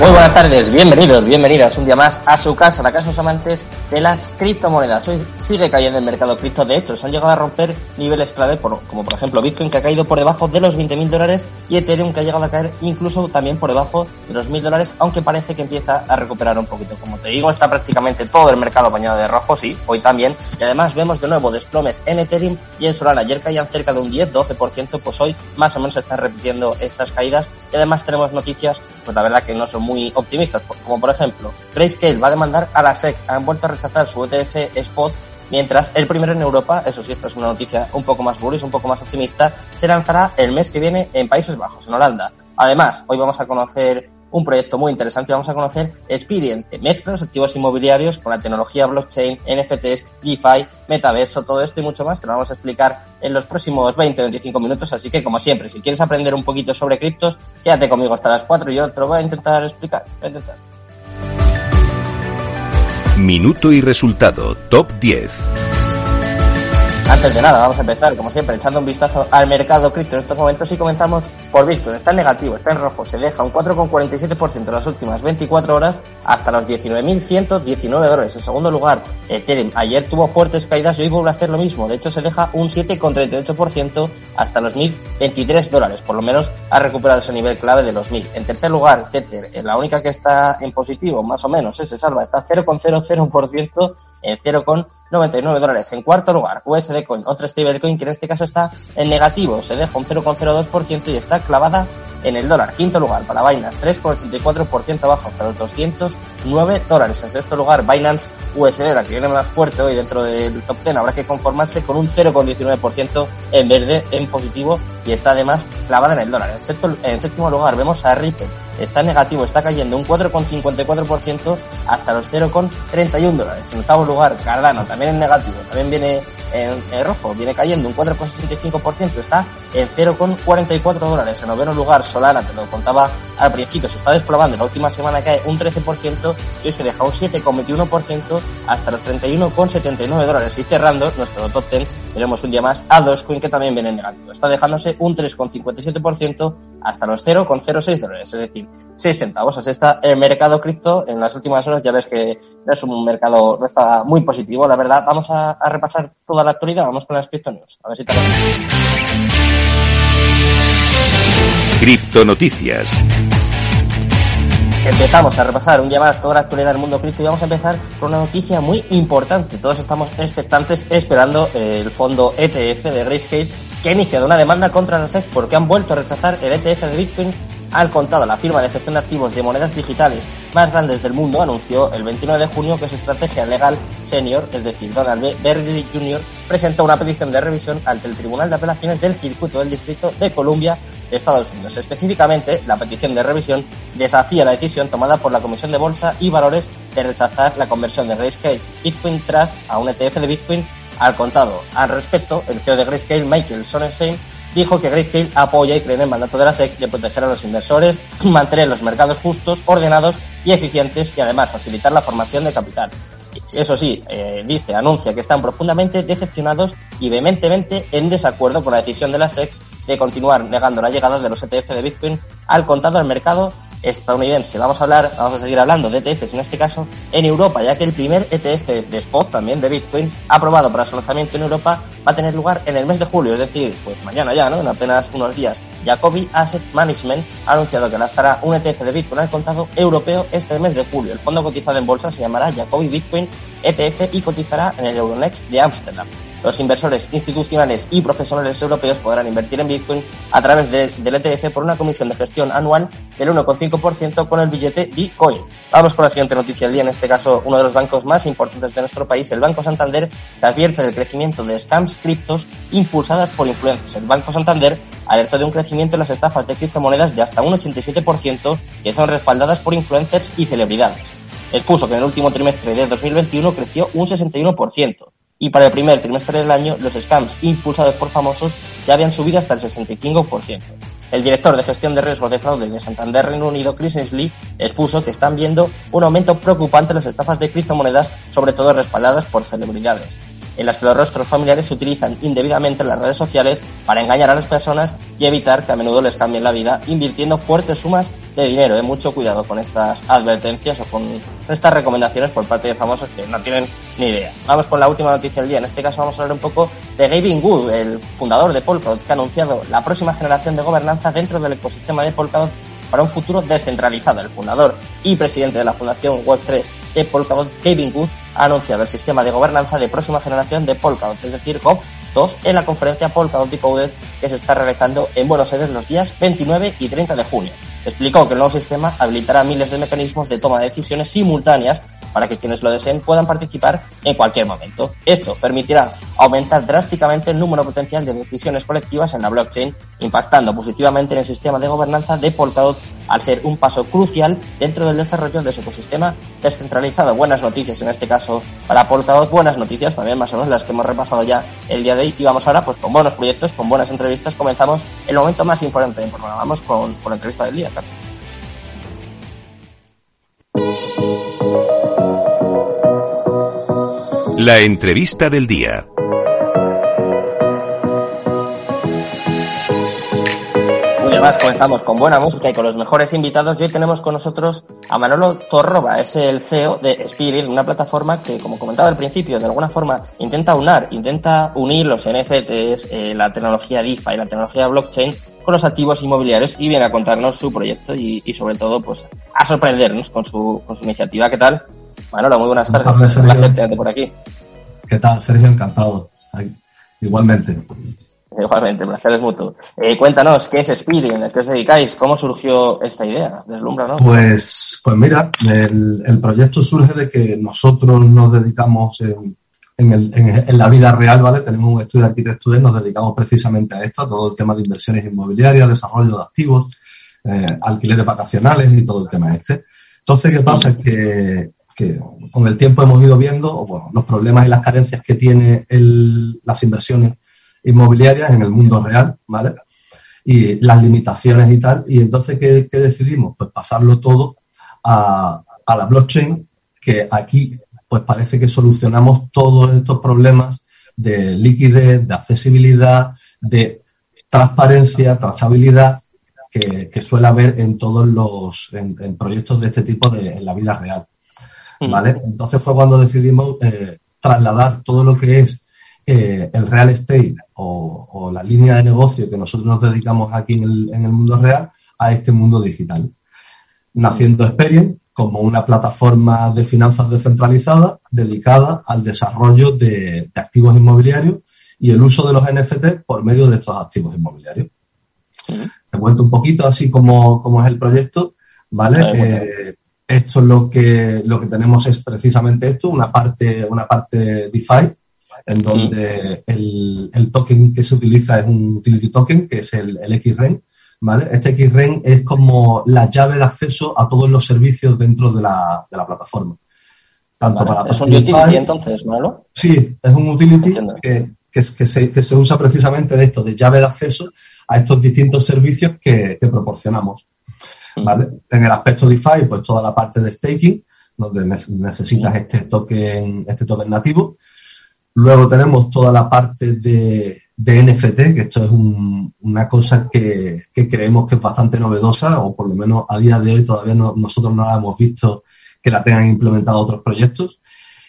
Muy buenas tardes, bienvenidos, bienvenidas un día más a su casa, la casa de los amantes de las criptomonedas. Hoy sigue cayendo el mercado cripto, de hecho, se han llegado a romper niveles clave, como por ejemplo Bitcoin que ha caído por debajo de los 20.000 dólares y Ethereum que ha llegado a caer incluso también por debajo de los 1.000 dólares, aunque parece que empieza a recuperar un poquito. Como te digo, está prácticamente todo el mercado bañado de rojo, sí, hoy también. Y además vemos de nuevo desplomes en Ethereum y en Solana. Ayer caían cerca de un 10-12%, pues hoy más o menos se están repitiendo estas caídas. Y además tenemos noticias, pues la verdad que no son muy optimistas, como por ejemplo, Grayscale va a demandar a la SEC, han vuelto a rechazar su ETF Spot, mientras el primero en Europa, eso sí, esta es una noticia un poco más bullish, un poco más optimista, se lanzará el mes que viene en Países Bajos, en Holanda. Además, hoy vamos a conocer un proyecto muy interesante. Vamos a conocer Experian, que mezcla los activos inmobiliarios con la tecnología blockchain, NFTs, DeFi, metaverso, todo esto y mucho más. Te lo vamos a explicar en los próximos 20-25 minutos. Así que, como siempre, si quieres aprender un poquito sobre criptos, quédate conmigo hasta las 4 y yo te lo voy a intentar explicar. Voy a intentar. Minuto y resultado, top 10. Antes de nada, vamos a empezar, como siempre, echando un vistazo al mercado cripto en estos momentos y comenzamos por Bitcoin. Está en negativo, está en rojo, se deja un 4,47% en las últimas 24 horas hasta los 19.119 dólares. En segundo lugar, Ethereum ayer tuvo fuertes caídas y hoy vuelve a hacer lo mismo. De hecho, se deja un 7,38% hasta los 1.023 dólares. Por lo menos ha recuperado ese nivel clave de los 1.000. En tercer lugar, Tether, la única que está en positivo, más o menos, se salva, está 0,00% en 0,99 dólares. En cuarto lugar, USD Coin, otra stablecoin que en este caso está en negativo, se deja un 0,02% y está clavada en el dólar. Quinto lugar para Binance, 3,84% abajo hasta los 209 dólares. En sexto lugar, Binance USD, la que viene más fuerte hoy dentro del top 10, habrá que conformarse con un 0,19% en verde, en positivo, y está además clavada en el dólar. En, en séptimo lugar, vemos a Ripple, está negativo, está cayendo un 4,54% hasta los 0,31 dólares. En octavo lugar, Cardano, también en negativo, también viene en, rojo, viene cayendo un 4,65%, está en 0,44 dólares. En noveno lugar, Solana, te lo contaba al principio, se está desplomando, la última semana cae un 13% y hoy se deja un 7,21% hasta los 31,79 dólares. Y cerrando nuestro top 10, tenemos un día más a Dogecoin que también viene en negativo. Está dejándose un 3,57% hasta los 0,06 dólares, es decir, 6 centavos. Así está el mercado cripto en las últimas horas. Ya ves que no es un mercado, no está muy positivo, la verdad. Vamos a, repasar toda la actualidad, vamos con las cripto news. A ver si te Cripto Noticias. Empezamos a repasar un día más toda la actualidad del mundo cripto y vamos a empezar con una noticia muy importante. Todos estamos expectantes esperando el fondo ETF de Grayscale que ha iniciado una demanda contra la SEC porque han vuelto a rechazar el ETF de Bitcoin al contado. La firma de gestión de activos de monedas digitales más grandes del mundo anunció el 29 de junio que su estrategia legal senior, es decir, Donald B. Berry Jr., presentó una petición de revisión ante el Tribunal de Apelaciones del Circuito del Distrito de Columbia Estados Unidos. Específicamente, la petición de revisión desafía la decisión tomada por la Comisión de Bolsa y Valores de rechazar la conversión de Grayscale Bitcoin Trust a un ETF de Bitcoin al contado. Al respecto, el CEO de Grayscale, Michael Sonnenschein, dijo que Grayscale apoya y cree en el mandato de la SEC de proteger a los inversores, mantener los mercados justos, ordenados y eficientes y además facilitar la formación de capital. Eso sí, eh, dice, anuncia que están profundamente decepcionados y vehementemente en desacuerdo con la decisión de la SEC de continuar negando la llegada de los ETF de Bitcoin al contado al mercado estadounidense. Vamos a hablar, vamos a seguir hablando de ETFs en este caso en Europa, ya que el primer ETF de spot también de Bitcoin aprobado para su lanzamiento en Europa va a tener lugar en el mes de julio, es decir, pues mañana ya, ¿no? En apenas unos días. Jacobi Asset Management ha anunciado que lanzará un ETF de Bitcoin al contado europeo este mes de julio. El fondo cotizado en bolsa se llamará Jacobi Bitcoin ETF y cotizará en el Euronext de Ámsterdam. Los inversores institucionales y profesionales europeos podrán invertir en Bitcoin a través del ETF por una comisión de gestión anual del 1,5% con el billete Bitcoin. Vamos con la siguiente noticia del día, en este caso uno de los bancos más importantes de nuestro país, el Banco Santander, que advierte del crecimiento de scams criptos impulsadas por influencers. El Banco Santander alertó de un crecimiento en las estafas de criptomonedas de hasta un 87% que son respaldadas por influencers y celebridades. Expuso que en el último trimestre de 2021 creció un 61% y para el primer trimestre del año los scams impulsados por famosos ya habían subido hasta el 65%. El director de gestión de riesgos de fraude de Santander Reino Unido, Chris Ainsley, expuso que están viendo un aumento preocupante en las estafas de criptomonedas, sobre todo respaldadas por celebridades en las que los rostros familiares se utilizan indebidamente en las redes sociales para engañar a las personas y evitar que a menudo les cambien la vida invirtiendo fuertes sumas de dinero. ¿eh? Mucho cuidado con estas advertencias o con estas recomendaciones por parte de famosos que no tienen ni idea. Vamos con la última noticia del día. En este caso vamos a hablar un poco de Gavin Wood, el fundador de Polkadot, que ha anunciado la próxima generación de gobernanza dentro del ecosistema de Polkadot para un futuro descentralizado. El fundador y presidente de la fundación Web3 de Polkadot, Gavin Wood, ha anunciado el sistema de gobernanza de próxima generación de Polkadot, es decir, COP2, en la conferencia Polkadot Decoded que se está realizando en Buenos Aires los días 29 y 30 de junio. Explicó que el nuevo sistema habilitará miles de mecanismos de toma de decisiones simultáneas para que quienes lo deseen puedan participar en cualquier momento. Esto permitirá aumentar drásticamente el número potencial de decisiones colectivas en la blockchain, impactando positivamente en el sistema de gobernanza de Polkadot al ser un paso crucial dentro del desarrollo de su ecosistema descentralizado. Buenas noticias en este caso para Polkadot, buenas noticias también más o menos las que hemos repasado ya el día de hoy y vamos ahora pues con buenos proyectos, con buenas entrevistas. Comenzamos el momento más importante del programa. Vamos con, la entrevista del día, Carlos. La entrevista del día. Muy bien, más comenzamos con buena música y con los mejores invitados. Y hoy tenemos con nosotros a Manolo Torroba, es el CEO de Spirit, una plataforma que, como comentaba al principio, de alguna forma intenta unar, intenta unir los NFTs, eh, la tecnología DeFi, la tecnología blockchain con los activos inmobiliarios y viene a contarnos su proyecto y, y sobre todo pues a sorprendernos con su, con su iniciativa. ¿Qué tal? Manolo, muy buenas tardes. tardes, Un placer tenerte por aquí. ¿Qué tal, Sergio? Encantado. Igualmente. Igualmente, placer es mutuo. Eh, cuéntanos, ¿qué es Spirit? ¿A qué os dedicáis? ¿Cómo surgió esta idea? Deslumbra, ¿no? Pues, pues mira, el, el proyecto surge de que nosotros nos dedicamos en, en, el- en la vida real, ¿vale? Tenemos un estudio de arquitectura y nos dedicamos precisamente a esto, a todo el tema de inversiones inmobiliarias, desarrollo de activos, eh, alquileres vacacionales y todo el tema este. Entonces, ¿qué pasa? Que, que con el tiempo hemos ido viendo bueno, los problemas y las carencias que tiene el- las inversiones inmobiliarias en el mundo real, ¿vale? Y las limitaciones y tal. Y entonces, ¿qué, qué decidimos? Pues pasarlo todo a, a la blockchain, que aquí pues parece que solucionamos todos estos problemas de liquidez, de accesibilidad, de transparencia, trazabilidad que, que suele haber en todos los en, en proyectos de este tipo de, en la vida real. ¿vale? Entonces fue cuando decidimos eh, trasladar todo lo que es eh, el real estate o, o la línea de negocio que nosotros nos dedicamos aquí en el, en el mundo real a este mundo digital. Naciendo Experian como una plataforma de finanzas descentralizada dedicada al desarrollo de, de activos inmobiliarios y el uso de los NFT por medio de estos activos inmobiliarios. Te cuento un poquito así como, como es el proyecto, ¿vale? Eh, esto es lo que, lo que tenemos es precisamente esto, una parte, una parte DeFi, en donde el, el token que se utiliza es un utility token, que es el, el XREN, ¿vale? Este XREN es como la llave de acceso a todos los servicios dentro de la, de la plataforma. Tanto Vale. para ¿Es un utility entonces, Manolo? Sí, es un utility que, que, se, que se usa precisamente de esto, de llave de acceso a estos distintos servicios que, que proporcionamos. ¿vale? En el aspecto DeFi, pues toda la parte de staking, donde ne- necesitas este token, este token nativo. Luego tenemos toda la parte de, de NFT, que esto es un- una cosa que, que creemos que es bastante novedosa, o por lo menos a día de hoy todavía no- nosotros no la hemos visto que la tengan implementado otros proyectos.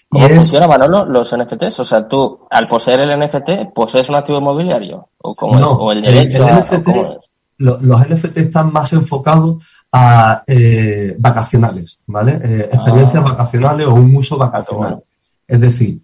Y ¿Cómo es- funciona, Manolo, los NFTs? O sea, tú, al poseer el NFT, ¿posees un activo inmobiliario? ¿O cómo es? No, ¿O el derecho el a- NFT o cómo es? lo- los NFT están más enfocados a eh, vacacionales, ¿vale? Eh, experiencias Ah. vacacionales o un uso vacacional. bueno. Es decir,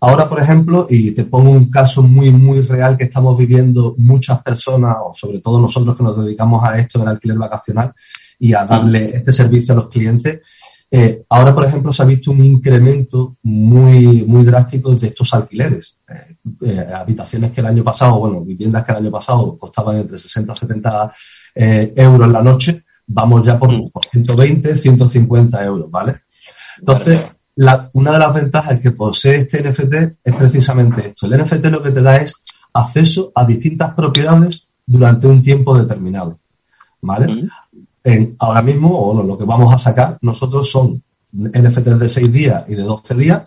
Ahora, por ejemplo, y te pongo un caso muy, muy real que estamos viviendo muchas personas, o sobre todo nosotros que nos dedicamos a esto del alquiler vacacional y a darle este servicio a los clientes. Eh, ahora, por ejemplo, se ha visto un incremento muy, muy drástico de estos alquileres. Eh, eh, habitaciones que el año pasado, bueno, viviendas que el año pasado costaban entre 60 y 70 euros la noche, vamos ya por, por 120, 150 euros, ¿vale? Entonces, una de las ventajas que posee este NFT es precisamente esto. El NFT lo que te da es acceso a distintas propiedades durante un tiempo determinado. ¿Vale? ahora mismo, o lo que vamos a sacar nosotros son NFTs de 6 días y de 12 días,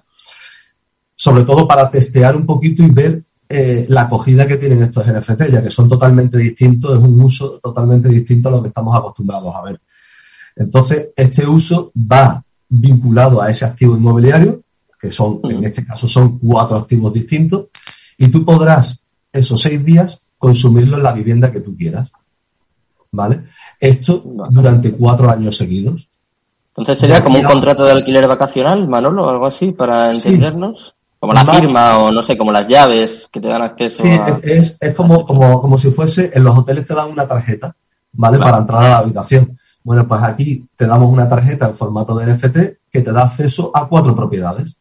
sobre todo para testear un poquito y ver eh, la acogida que tienen estos NFT, ya que son totalmente distintos, es un uso totalmente distinto a lo que estamos acostumbrados a ver. Entonces, este uso va vinculado a ese activo inmobiliario, que son, en este caso son cuatro activos distintos, y tú podrás esos seis días consumirlo en la vivienda que tú quieras. ¿Vale? Esto durante cuatro años seguidos. Entonces sería como un contrato de alquiler vacacional, Manolo, o algo así, para entendernos. Como la firma o no sé, como las llaves que te dan acceso sí, es, es como, como, como si fuese, en los hoteles te dan una tarjeta, ¿vale? Para entrar a la habitación. Bueno, pues aquí te damos una tarjeta en formato de NFT que te da acceso a cuatro propiedades,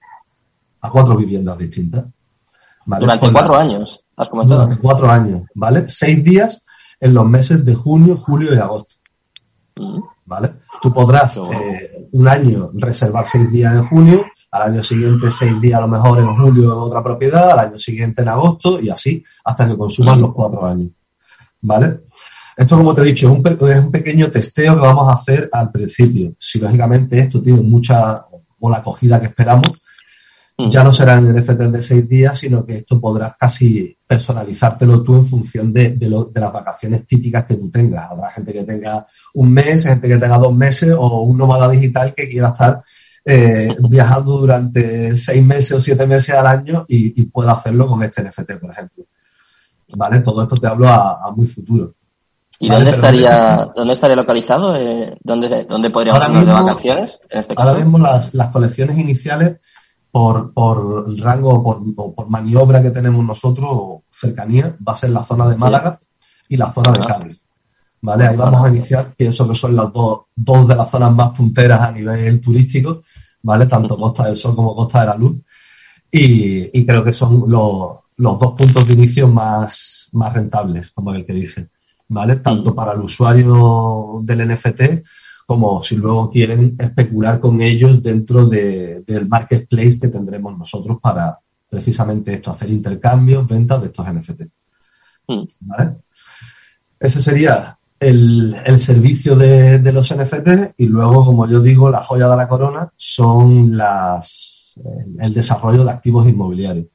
a cuatro viviendas distintas. Durante cuatro años, has comentado. Durante cuatro años, ¿vale? Seis días en los meses de junio, julio y agosto. Mm. ¿Vale? Tú podrás eh, un año reservar seis días en junio, al año siguiente seis días a lo mejor en julio en otra propiedad, al año siguiente en agosto y así hasta que consuman mm. los cuatro años. ¿Vale? Esto, como te he dicho, es un, es un pequeño testeo que vamos a hacer al principio. Si lógicamente esto tiene mucha o la acogida que esperamos, mm. ya no será en NFT de seis días, sino que esto podrás casi personalizártelo tú en función de, las vacaciones típicas que tú tengas. Habrá gente que tenga un mes, gente que tenga dos meses o un nómada digital que quiera estar eh, viajando durante seis meses o siete meses al año y, pueda hacerlo con este NFT, por ejemplo. ¿Vale? Todo esto te hablo a muy futuro. ¿Y dónde estaría dónde estaría localizado? Eh, ¿Dónde, dónde podríamos ir de vacaciones? En este ahora mismo las, las colecciones iniciales, por, por rango, por, por maniobra que tenemos nosotros, cercanía, va a ser la zona de Málaga y la zona de Cádiz. ¿Vale? Ahí vamos a iniciar, pienso que son las dos, dos de las zonas más punteras a nivel turístico, ¿vale? Tanto Costa del Sol como Costa de la Luz. Y, y creo que son los, los dos puntos de inicio más, más rentables, como el que dice. ¿Vale? Tanto para el usuario del NFT como si luego quieren especular con ellos dentro del marketplace que tendremos nosotros para precisamente esto, hacer intercambios, ventas de estos NFT. Mm. ¿Vale? Ese sería el, servicio de, los NFT y luego, como yo digo, la joya de la corona son las, el desarrollo de activos inmobiliarios.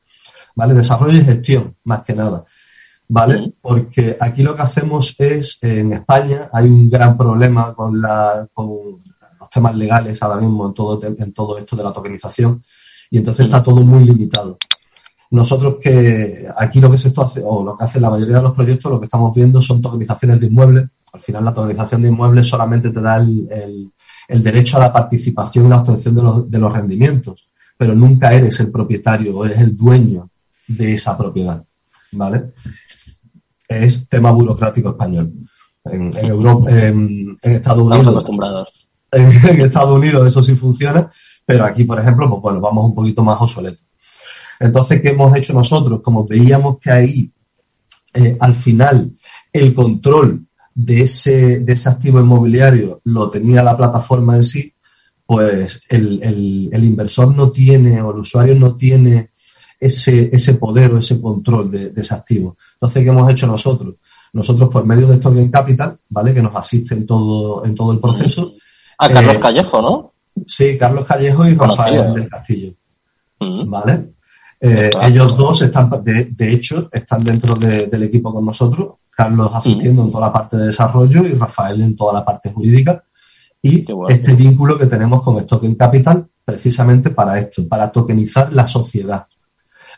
¿Vale? Desarrollo y gestión, más que nada. ¿Vale? Porque aquí lo que hacemos es, en España hay un gran problema con, la, con los temas legales ahora mismo en todo, en todo esto de la tokenización y entonces está todo muy limitado. Nosotros que aquí lo que se hace, o lo que hace la mayoría de los proyectos, lo que estamos viendo son tokenizaciones de inmuebles. Al final la tokenización de inmuebles solamente te da el, el, derecho a la participación y la obtención de los, de los rendimientos, pero nunca eres el propietario o eres el dueño de esa propiedad. ¿Vale? Es tema burocrático español. En, Europa, en, Estados Unidos. acostumbrados. En, Estados Unidos eso sí funciona, pero aquí, por ejemplo, pues bueno, vamos un poquito más obsoletos. Entonces, ¿qué hemos hecho nosotros? Como veíamos que ahí, eh, al final, el control de ese, de ese activo inmobiliario lo tenía la plataforma en sí, pues el, el, el inversor no tiene, o el usuario no tiene ese, ese poder o ese control de, ese activo. Entonces, ¿qué hemos hecho nosotros? Nosotros, por medio de Token Capital, ¿vale? Que nos asiste en todo, en todo el proceso. A Carlos eh, Callejo, ¿no? Sí, Carlos Callejo y Rafael del Castillo. ¿Vale? Eh, ellos dos están, de, de, hecho, están dentro del equipo con nosotros. Carlos asistiendo en toda la parte de desarrollo y Rafael en toda la parte jurídica. Y este vínculo que tenemos con Token Capital, precisamente para esto, para tokenizar la sociedad.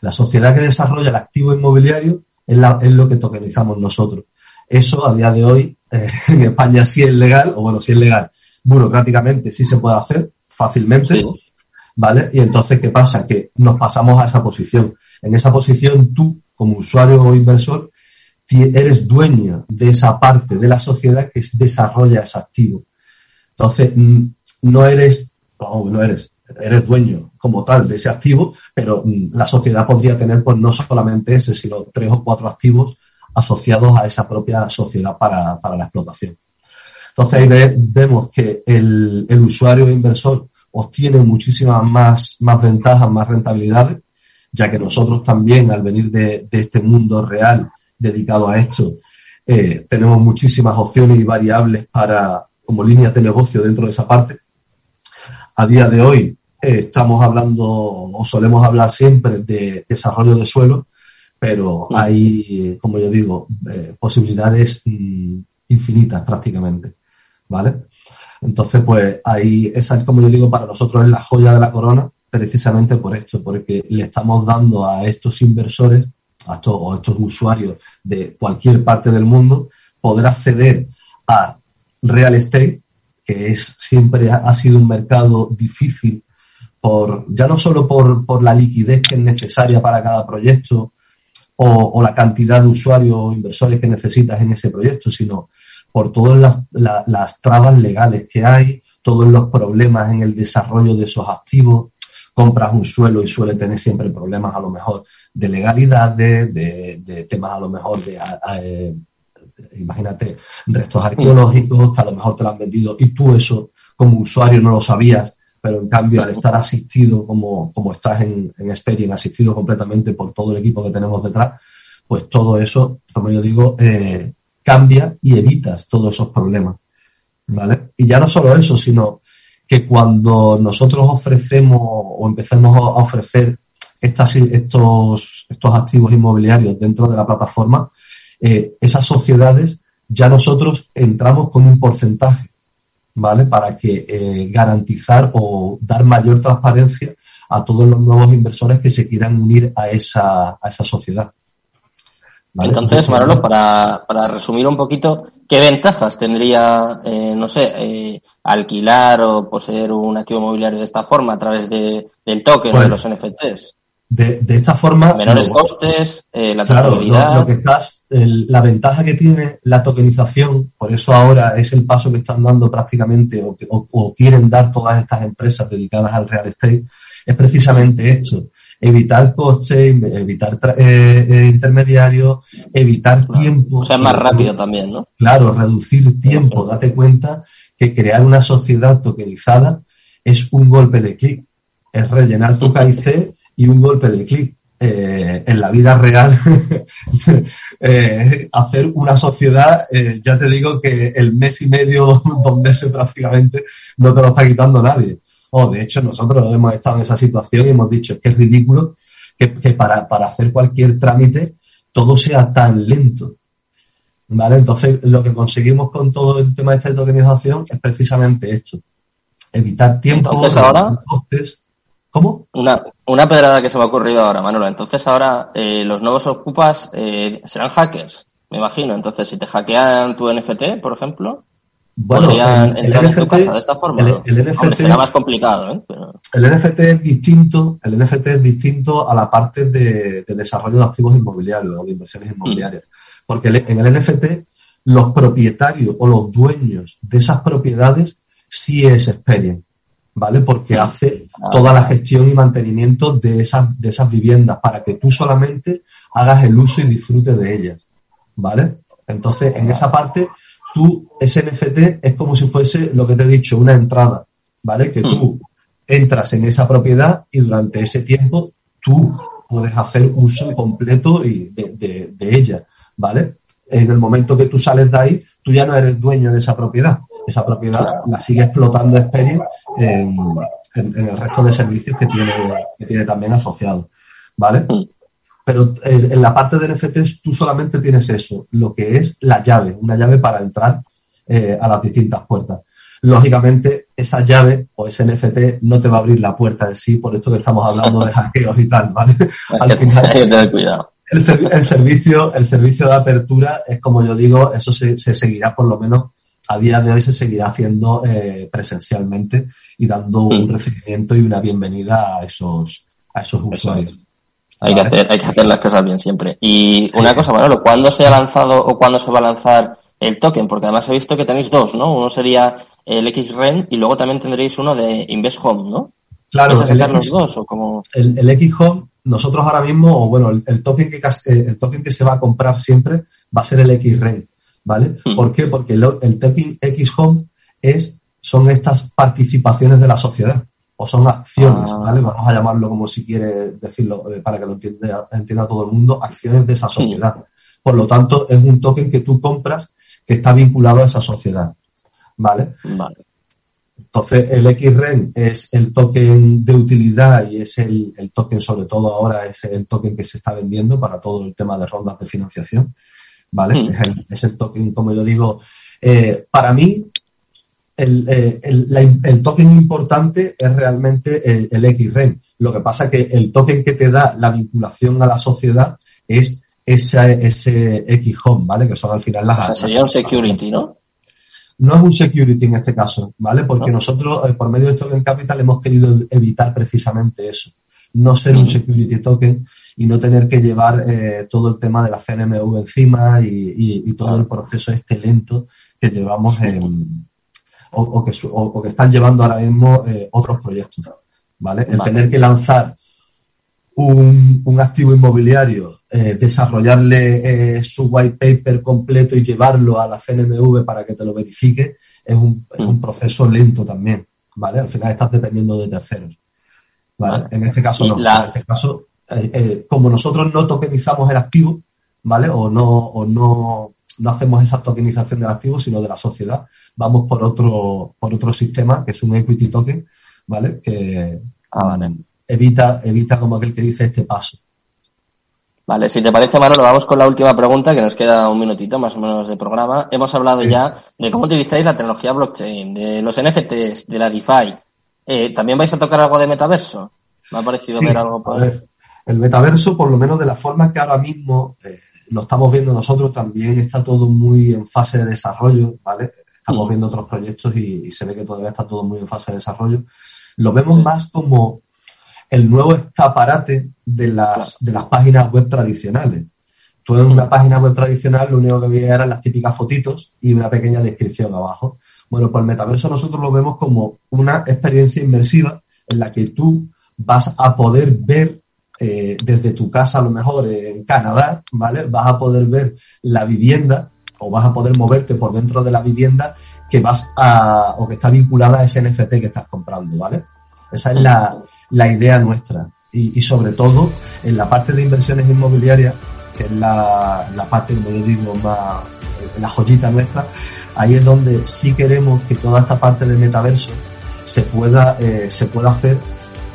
La sociedad que desarrolla el activo inmobiliario es, lo que tokenizamos nosotros. Eso a día de hoy eh, en España sí es legal, o bueno, sí es legal, burocráticamente sí se puede hacer fácilmente, ¿vale? Y entonces, ¿qué pasa? Que nos pasamos a esa posición. En esa posición, tú, como usuario o inversor, eres dueño de esa parte de la sociedad que desarrolla ese activo. Entonces, mm, no eres, no, eres, eres dueño como tal de ese activo, pero mm, la sociedad podría tener pues no solamente ese, sino tres o cuatro activos asociados a esa propia sociedad para, la explotación. Entonces ahí vemos que el, el usuario inversor obtiene muchísimas más, más ventajas, más rentabilidades, ya que nosotros también al venir de, de este mundo real dedicado a esto, eh, tenemos muchísimas opciones y variables para, como líneas de negocio dentro de esa parte. A día de hoy eh, estamos hablando o solemos hablar siempre de desarrollo de suelo, pero hay, como yo digo, eh, posibilidades mm, infinitas prácticamente, ¿vale? Entonces, pues ahí, esa, como yo digo, para nosotros es la joya de la corona, precisamente por esto, porque le estamos dando a estos inversores a estos, o estos usuarios de cualquier parte del mundo poder acceder a real estate, que es siempre ha, sido un mercado difícil por, ya no solo por, por, la liquidez que es necesaria para cada proyecto o, la cantidad de usuarios o inversores que necesitas en ese proyecto, sino por todas las, las trabas legales que hay, todos los problemas en el desarrollo de esos activos, compras un suelo y suele tener siempre problemas a lo mejor de legalidades, de, temas a lo mejor de, eh, imagínate, restos arqueológicos que a lo mejor te lo han vendido y tú eso como usuario no lo sabías, pero en cambio al estar asistido como, como estás en, en Experian, asistido completamente por todo el equipo que tenemos detrás, pues todo eso, como yo digo, eh, cambia y evitas todos esos problemas. ¿Vale? Y ya no solo eso, sino que cuando nosotros ofrecemos o empecemos a ofrecer estas, estos, estos activos inmobiliarios dentro de la plataforma, eh, esas sociedades ya nosotros entramos con un porcentaje, ¿vale? Para que eh, garantizar o dar mayor transparencia a todos los nuevos inversores que se quieran unir a esa, a esa sociedad. Entonces, Manolo, para, para resumir un poquito, ¿qué ventajas tendría, eh, no sé, eh, alquilar o poseer un activo inmobiliario de esta forma a través de, del token de los NFTs? De, de esta forma. Menores costes, eh, la claro, lo, que estás, la ventaja que tiene la tokenización, por eso ahora es el paso que están dando prácticamente o, o quieren dar todas estas empresas dedicadas al real estate, es precisamente esto evitar costes, evitar eh, eh, intermediarios, evitar tiempo. O sea, más rápido también, ¿no? Claro, reducir tiempo. Date cuenta que crear una sociedad tokenizada es un golpe de clic. Es rellenar tu KIC y un golpe de clic. Eh, en la vida real, hacer una sociedad, ya te digo que el mes y medio, dos meses prácticamente, no te lo está quitando nadie o de hecho nosotros hemos estado en esa situación y hemos dicho que es ridículo que, para, hacer cualquier trámite todo sea tan lento. ¿Vale? Entonces, lo que conseguimos con todo el tema de esta tokenización es precisamente esto. Evitar tiempo, Entonces, ahora, costes. ¿Cómo? Una, una pedrada que se me ha ocurrido ahora, Manolo. Entonces ahora eh, los nuevos ocupas eh, serán hackers, me imagino. Entonces, si te hackean tu NFT, por ejemplo, bueno, el, NFT, de esta forma. El, NFT, será más complicado, ¿eh? El NFT es distinto, el NFT es distinto a la parte de, desarrollo de activos inmobiliarios o de inversiones inmobiliarias. Porque en el NFT los propietarios o los dueños de esas propiedades sí es Experian, ¿vale? Porque hace toda la gestión y mantenimiento de esas, de esas viviendas para que tú solamente hagas el uso y disfrutes de ellas, ¿vale? Entonces, en esa parte tú, ese NFT es como si fuese lo que te he dicho, una entrada, ¿vale? Que tú hmm. entras en esa propiedad y durante ese tiempo tú puedes hacer uso completo y de, ella, ¿vale? En el momento que tú sales de ahí, tú ya no eres dueño de esa propiedad. Esa propiedad la sigue explotando Experian en, el resto de servicios que tiene, que tiene también asociado, ¿vale? Hmm pero eh, en la parte de NFTs tú solamente tienes eso, lo que es la llave, una llave para entrar eh, a las distintas puertas. Lógicamente, esa llave o ese NFT no te va a abrir la puerta en sí, por esto que estamos hablando de hackeos y tal, ¿vale? Al final, hay que tener cuidado. El, servicio, el servicio de apertura es como yo digo, eso se, seguirá por lo menos a día de hoy se seguirá haciendo eh, presencialmente y dando un mm. recibimiento y una bienvenida a esos, a esos usuarios. Hay, que hacer, hay que hacer las cosas bien siempre. Y una cosa, Manolo, ¿cuándo se ha lanzado o cuándo se va a lanzar el token? Porque además he visto que tenéis dos, ¿no? Uno sería el XREN y luego también tendréis uno de Invest Home, ¿no? Claro, el, los dos, o como... el, el X Home, nosotros ahora mismo, o bueno, el, token que, eh, el token que se va a comprar siempre va a ser el XREN, ¿vale? Hmm. ¿Por qué? Porque el, token X Home es, son estas participaciones de la sociedad o son acciones, ah. ¿vale? Vamos a llamarlo como si quiere decirlo eh, para que lo entienda, entienda todo el mundo, acciones de esa sociedad. Por lo tanto, es un token que tú compras que está vinculado a esa sociedad, ¿vale? Vale. Entonces, el XREN es el token de utilidad y es el, token, sobre todo ahora, es el token que se está vendiendo para todo el tema de rondas de financiación, ¿vale? Mm. Es, el, token, como yo digo, eh, para mí, eh, el, token importante es realmente el, el XREN. Lo que pasa es que el token que te da la vinculación a la sociedad es ese, ese X-Home, ¿vale? Que son al final las... O sea, sería un security, ¿no? No es un security en este caso, ¿vale? Porque nosotros, eh, por medio de Token Capital, hemos querido evitar precisamente eso. No ser un security token y no tener que llevar eh, todo el tema de la CNMV encima y, todo el proceso este lento que llevamos en, o, que, o, que, están llevando ahora mismo eh, otros proyectos, ¿vale? El tener que lanzar un, un activo inmobiliario eh, desarrollarle eh, su white paper completo y llevarlo a la CNMV para que te lo verifique, es un, mm. proceso lento también, ¿vale? Al final estás dependiendo de terceros, ¿vale? En este caso no, en este caso, eh, como nosotros no tokenizamos el activo, ¿vale? O no, o no, no hacemos esa tokenización del activo, sino de la sociedad, vamos por otro, por otro sistema, que es un equity token, ¿vale? Que ah, evita, evita como aquel que dice este paso. Vale, si te parece, Manolo, vamos con la última pregunta, que nos queda un minutito más o menos de programa. Hemos hablado ya de cómo utilizáis la tecnología blockchain, de los NFTs, de la DeFi. Eh, ¿También vais a tocar algo de metaverso? Me ha parecido ver algo por ahí. El metaverso, por lo menos de la forma que ahora mismo eh, lo estamos viendo nosotros, también está todo muy en fase de desarrollo, ¿vale? Estamos mm. viendo otros proyectos y, se ve que todavía está todo muy en fase de desarrollo. Lo vemos más como el nuevo escaparate de las, de las páginas web tradicionales. Tú en una página web tradicional lo único que veías eran las típicas fotitos y una pequeña descripción abajo. Bueno, pues el metaverso nosotros lo vemos como una experiencia inmersiva en la que tú vas a poder ver eh, desde tu casa, a lo mejor en Canadá, ¿vale? Vas a poder ver la vivienda o vas a poder moverte por dentro de la vivienda que vas a, o que está vinculada a ese NFT que estás comprando, ¿vale? Esa es la, la idea nuestra. Y, sobre todo en la parte de inversiones inmobiliarias, que es la, la parte, como yo digo, más la joyita nuestra, ahí es donde sí queremos que toda esta parte de metaverso se pueda, eh, se pueda hacer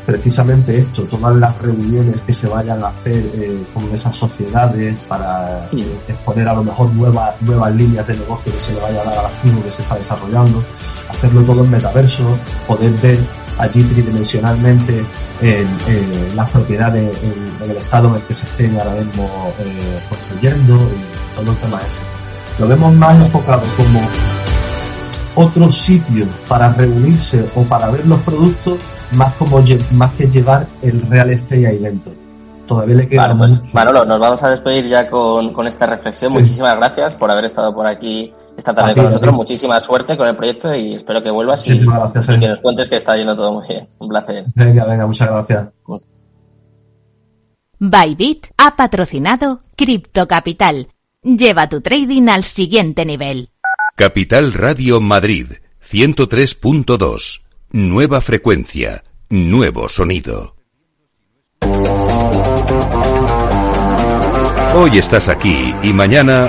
precisamente esto, todas las reuniones que se vayan a hacer eh, con esas sociedades para exponer a lo mejor nuevas, nuevas líneas de negocio que se le vaya a dar al activo que se está desarrollando, hacerlo todo en metaverso, poder ver allí tridimensionalmente en, las propiedades en, el estado en el que se estén ahora mismo eh, construyendo y todo el tema ese. Lo vemos más enfocado como otro sitio para reunirse o para ver los productos más como más que llevar el real estate ahí dentro. Todavía le queda. pues, Manolo, nos vamos a despedir ya con, con esta reflexión. Muchísimas gracias por haber estado por aquí esta tarde con nosotros. Muchísima suerte con el proyecto y espero que vuelvas y, que nos cuentes que está yendo todo muy bien. Un placer. Venga, venga, muchas gracias. Bybit ha patrocinado Crypto Capital. Lleva tu trading al siguiente nivel. Capital Radio Madrid 103.2. Nueva frecuencia, nuevo sonido. Hoy estás aquí y mañana